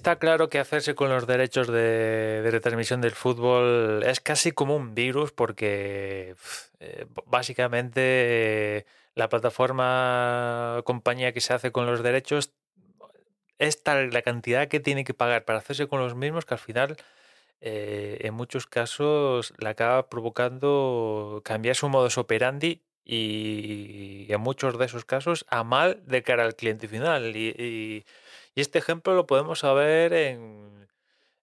Está claro que hacerse con los derechos de, retransmisión del fútbol es casi como un virus porque eh, básicamente eh, la plataforma compañía que se hace con los derechos es tal la cantidad que tiene que pagar para hacerse con los mismos que al final eh, en muchos casos le acaba provocando cambiar su modus operandi y, en muchos de esos casos a mal de cara al cliente final. y y este ejemplo lo podemos saber en,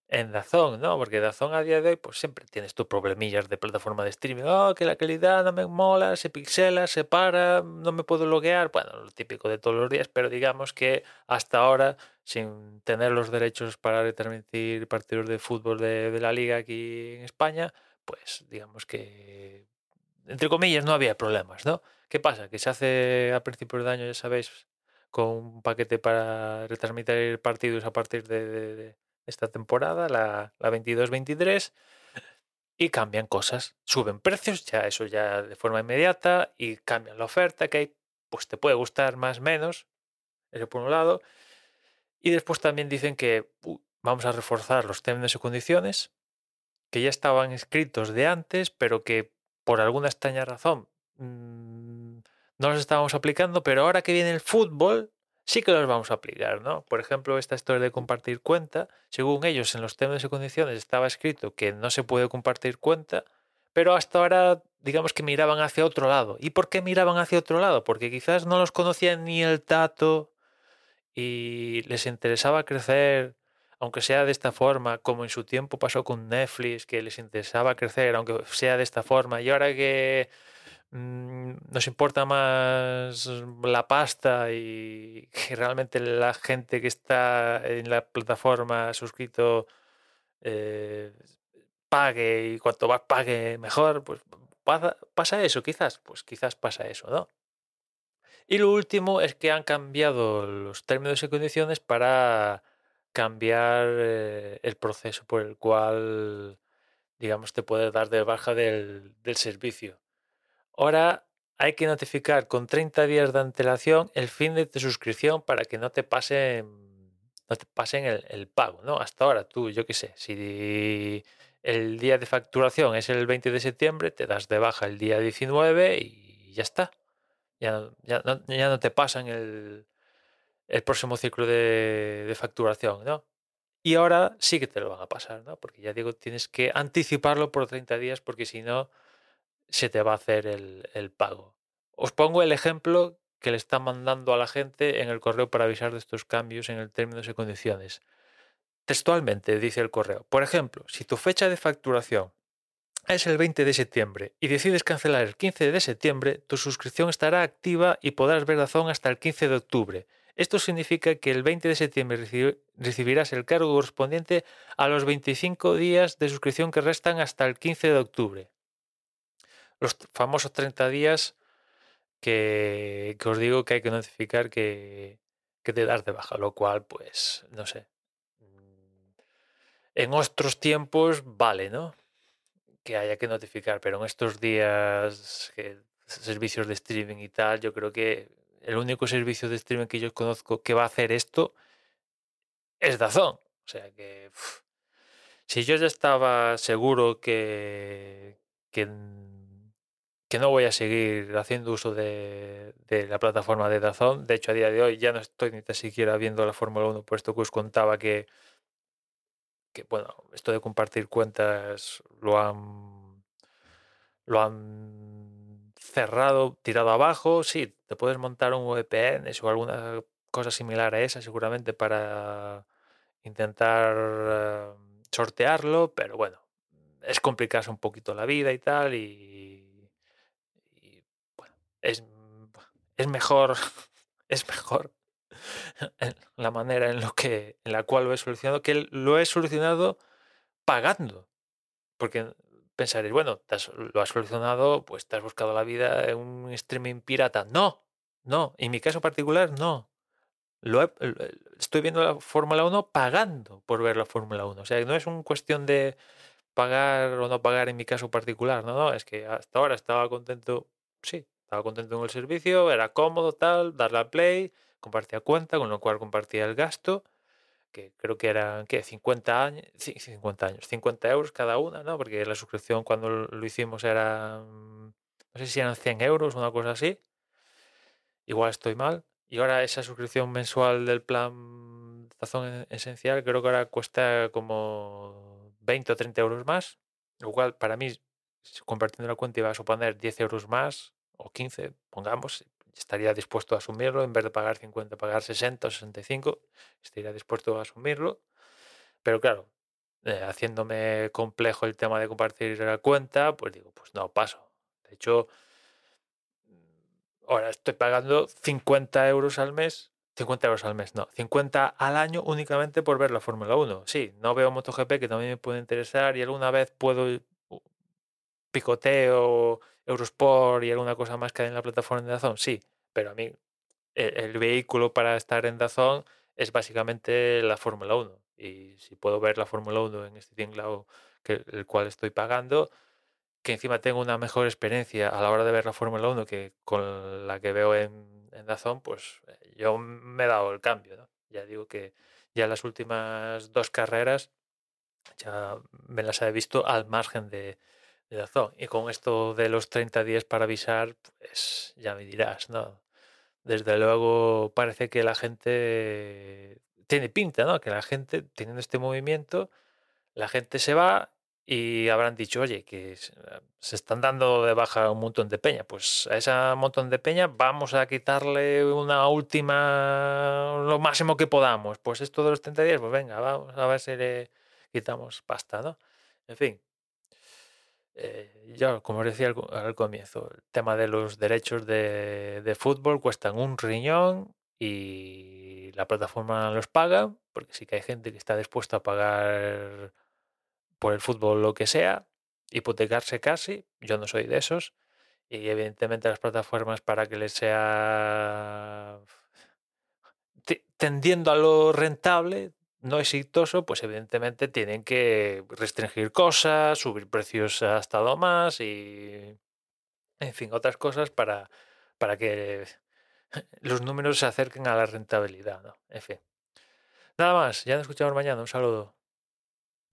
en Dazón, ¿no? Porque Dazón a día de hoy, pues siempre tienes tus problemillas de plataforma de streaming. Oh, que la calidad no me mola, se pixela, se para, no me puedo loguear. Bueno, lo típico de todos los días, pero digamos que hasta ahora, sin tener los derechos para retransmitir partidos de fútbol de, de la liga aquí en España, pues digamos que, entre comillas, no había problemas, ¿no? ¿Qué pasa? Que se hace a principios de año, ya sabéis, con un paquete para retransmitir partidos a partir de, esta temporada, la, la 22-23, y cambian cosas, suben precios, ya eso ya de forma inmediata, y cambian la oferta, que hay, pues te puede gustar más menos, eso por un lado, y después también dicen que vamos a reforzar los términos y condiciones, que ya estaban escritos de antes, pero que por alguna extraña razón mm, no los estábamos aplicando, pero ahora que viene el fútbol, sí que los vamos a aplicar, ¿no? Por ejemplo, esta historia de compartir cuenta, según ellos en los términos y condiciones estaba escrito que no se puede compartir cuenta, pero hasta ahora digamos que miraban hacia otro lado. ¿Y por qué miraban hacia otro lado? Porque quizás no los conocían ni el tato y les interesaba crecer, aunque sea de esta forma, como en su tiempo pasó con Netflix, que les interesaba crecer, aunque sea de esta forma, y ahora que nos importa más la pasta y que realmente la gente que está en la plataforma suscrito eh, pague y cuanto más pague mejor, pues pasa, pasa, eso quizás, pues quizás pasa eso, ¿no? Y lo último es que han cambiado los términos y condiciones para cambiar eh, el proceso por el cual, digamos, te puedes dar de baja del, del servicio. Ahora hay que notificar con 30 días de antelación el fin de tu suscripción para que no te pasen, no te pasen el, pago, ¿no? Hasta ahora tú, yo qué sé, si el día de facturación es el 20 de septiembre, te das de baja el día 19 y ya está. Ya, ya, no, te pasan el, próximo ciclo de, de, facturación, ¿no? Y ahora sí que te lo van a pasar, ¿no? Porque ya digo, tienes que anticiparlo por 30 días porque si no se te va a hacer el, pago. Os pongo el ejemplo que le está mandando a la gente en el correo para avisar de estos cambios en el términos y condiciones. Textualmente dice el correo, por ejemplo, si tu fecha de facturación es el 20 de septiembre y decides cancelar el 15 de septiembre, tu suscripción estará activa y podrás ver Dazón hasta el 15 de octubre. Esto significa que el 20 de septiembre recibirás el cargo correspondiente a los 25 días de suscripción que restan hasta el 15 de octubre los famosos 30 días que, os digo que hay que notificar que, que te das de baja, lo cual, pues, no sé. Mm, en otros tiempos vale, ¿no? Que haya que notificar, pero en estos días, que, servicios de streaming y tal, yo creo que el único servicio de streaming que yo conozco que va a hacer esto es Dazón. O sea que si yo ya estaba seguro que, que que no voy a seguir haciendo uso de, la plataforma de Dazón. De hecho, a día de hoy ya no estoy ni siquiera viendo la Fórmula 1, puesto que os contaba que, bueno, esto de compartir cuentas lo han, lo han cerrado, tirado abajo. Sí, te puedes montar un VPN o alguna cosa similar a esa, seguramente para intentar eh, sortearlo, pero bueno, es complicarse un poquito la vida y tal, y, es, es mejor, es mejor la manera en, lo que, en la cual lo he solucionado, que lo he solucionado pagando. Porque pensaréis, bueno, lo has solucionado, pues te has buscado la vida en un streaming pirata. No, no, en mi caso particular, no. Lo estoy viendo la Fórmula 1 pagando por ver la Fórmula 1. O sea, no es una cuestión de pagar o no pagar en mi caso particular. No, no, es que hasta ahora estaba contento, sí, estaba contento con el servicio, era cómodo, tal, darle a play, compartía cuenta, con lo cual compartía el gasto que creo que eran ¿qué? 50 años, 50 años, 50 euros cada una, ¿no? Porque la suscripción cuando lo hicimos era, no sé si eran 100 euros, una cosa así. Igual estoy mal. Y ahora esa suscripción mensual del plan Zazón Esencial creo que ahora cuesta como 20 o 30 euros más. Lo cual para mí, compartiendo la cuenta, iba a suponer 10 euros más o 15, pongamos, estaría dispuesto a asumirlo, en vez de pagar 50, pagar 60 o 65, estaría dispuesto a asumirlo. Pero claro, eh, haciéndome complejo el tema de compartir la cuenta, pues digo, pues no, paso. De hecho, ahora estoy pagando 50 euros al mes. 50 euros al mes, no, 50 al año únicamente por ver la Fórmula 1. Sí, no veo MotoGP que también me puede interesar y alguna vez puedo picoteo Eurosport y alguna cosa más que hay en la plataforma de Dazón, sí, pero a mí el, vehículo para estar en Dazón es básicamente la Fórmula 1. Y si puedo ver la Fórmula 1 en este tinglado que el cual estoy pagando, que encima tengo una mejor experiencia a la hora de ver la Fórmula 1 que con la que veo en, en Dazón, pues eh, yo me he dado el cambio. Ya digo que ya las últimas dos carreras ya me las he visto al margen de, y con esto de los 30 días para avisar, pues ya me dirás, ¿no? Desde luego parece que la gente tiene pinta, ¿no? Que la gente, teniendo este movimiento, la gente se va y habrán dicho, oye, que se están dando de baja un montón de peña. Pues a ese montón de peña vamos a quitarle una última, lo máximo que podamos. Pues esto de los 30 días, pues venga, vamos a ver si le quitamos pasta, ¿no? En fin, eh, ya, como os decía al, comienzo, el tema de los derechos de, fútbol cuestan un riñón y la plataforma los paga, porque sí que hay gente que está dispuesta a pagar por el fútbol lo que sea, hipotecarse casi, yo no soy de esos, y evidentemente las plataformas para que les sea tendiendo a lo rentable, no exitoso, pues evidentemente tienen que restringir cosas, subir precios hasta lo más y, en fin, otras cosas para, para que los números se acerquen a la rentabilidad. ¿no? En fin. Nada más, ya nos escuchamos mañana. Un saludo.